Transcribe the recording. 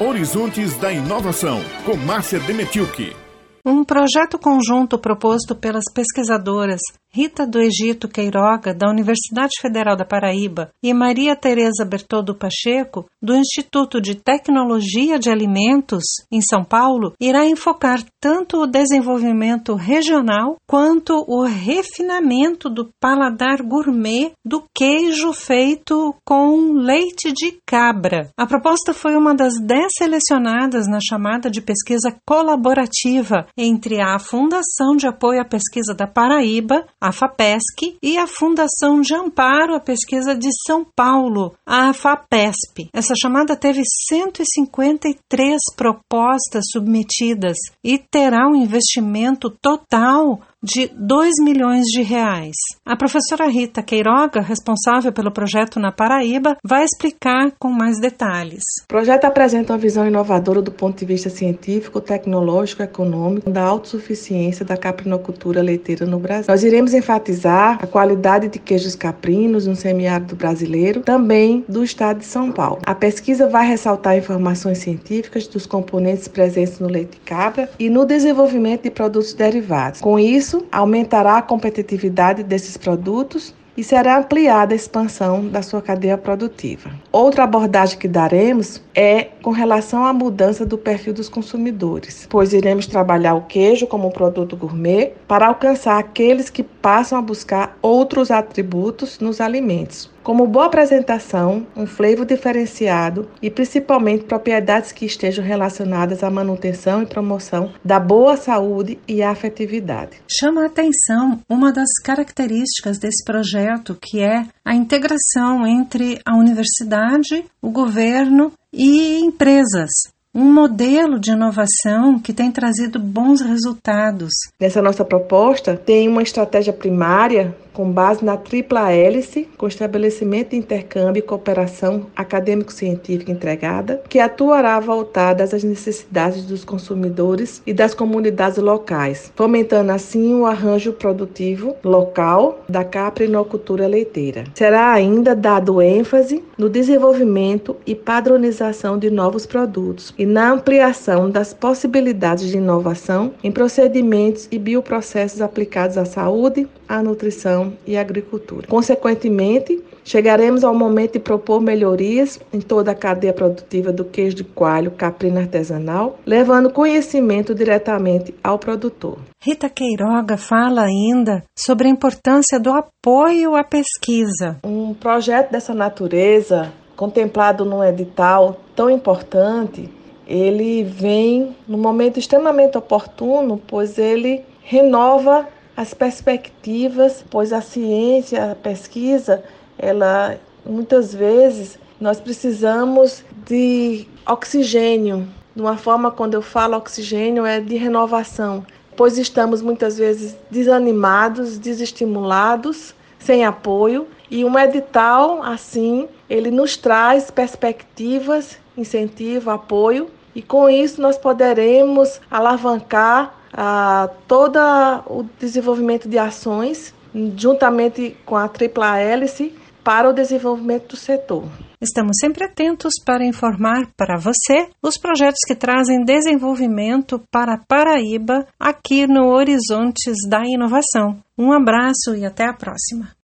Horizontes da Inovação, com Márcia Demetilke. Um projeto conjunto proposto pelas pesquisadoras Rita do Egito Queiroga, da Universidade Federal da Paraíba, e Maria Tereza Bertoldo Pacheco, do Instituto de Tecnologia de Alimentos, em São Paulo, irá enfocar tanto o desenvolvimento regional quanto o refinamento do paladar gourmet do queijo feito com leite de cabra. A proposta foi uma das dez selecionadas na chamada de pesquisa colaborativa entre a Fundação de Apoio à Pesquisa da Paraíba, a FAPESC, e a Fundação de Amparo à Pesquisa de São Paulo, a FAPESP. Essa chamada teve 153 propostas submetidas e terá um investimento total de 2 milhões de reais. A professora Rita Queiroga, responsável pelo projeto na Paraíba, vai explicar com mais detalhes. O projeto apresenta uma visão inovadora do ponto de vista científico, tecnológico econômico da autossuficiência da caprinocultura leiteira no Brasil. Nós iremos enfatizar a qualidade de queijos caprinos no semiárido brasileiro, também do estado de São Paulo. A pesquisa vai ressaltar informações científicas dos componentes presentes no leite de cabra e no desenvolvimento de produtos derivados. Com isso, isso aumentará a competitividade desses produtos e será ampliada a expansão da sua cadeia produtiva. Outra abordagem que daremos é com relação à mudança do perfil dos consumidores, pois iremos trabalhar o queijo como um produto gourmet para alcançar aqueles que passam a buscar outros atributos nos alimentos, como boa apresentação, um flavor diferenciado e principalmente propriedades que estejam relacionadas à manutenção e promoção da boa saúde e afetividade. Chama a atenção uma das características desse projeto, que é a integração entre a universidade, o governo e empresas um modelo de inovação que tem trazido bons resultados. Nessa nossa proposta, tem uma estratégia primária com base na tripla hélice, com estabelecimento de intercâmbio e cooperação acadêmico-científica entregada, que atuará voltada às necessidades dos consumidores e das comunidades locais, fomentando assim o arranjo produtivo local da caprinocultura leiteira. Será ainda dado ênfase no desenvolvimento e padronização de novos produtos e na ampliação das possibilidades de inovação em procedimentos e bioprocessos aplicados à saúde, à nutrição e à agricultura. Consequentemente, chegaremos ao momento de propor melhorias em toda a cadeia produtiva do queijo de coalho caprino artesanal, levando conhecimento diretamente ao produtor. Rita Queiroga fala ainda sobre a importância do apoio à pesquisa. Um projeto dessa natureza, contemplado num edital tão importante, ele vem no momento extremamente oportuno, pois ele renova as perspectivas, pois a ciência, a pesquisa, ela muitas vezes nós precisamos de oxigênio. De uma forma, quando eu falo oxigênio, é de renovação, pois estamos muitas vezes desanimados, desestimulados, sem apoio, e um edital assim, ele nos traz perspectivas, incentivo, apoio, e com isso nós poderemos alavancar a todo o desenvolvimento de ações, juntamente com a tripla hélice, para o desenvolvimento do setor. Estamos sempre atentos para informar para você os projetos que trazem desenvolvimento para Paraíba aqui no Horizontes da Inovação. Um abraço e até a próxima.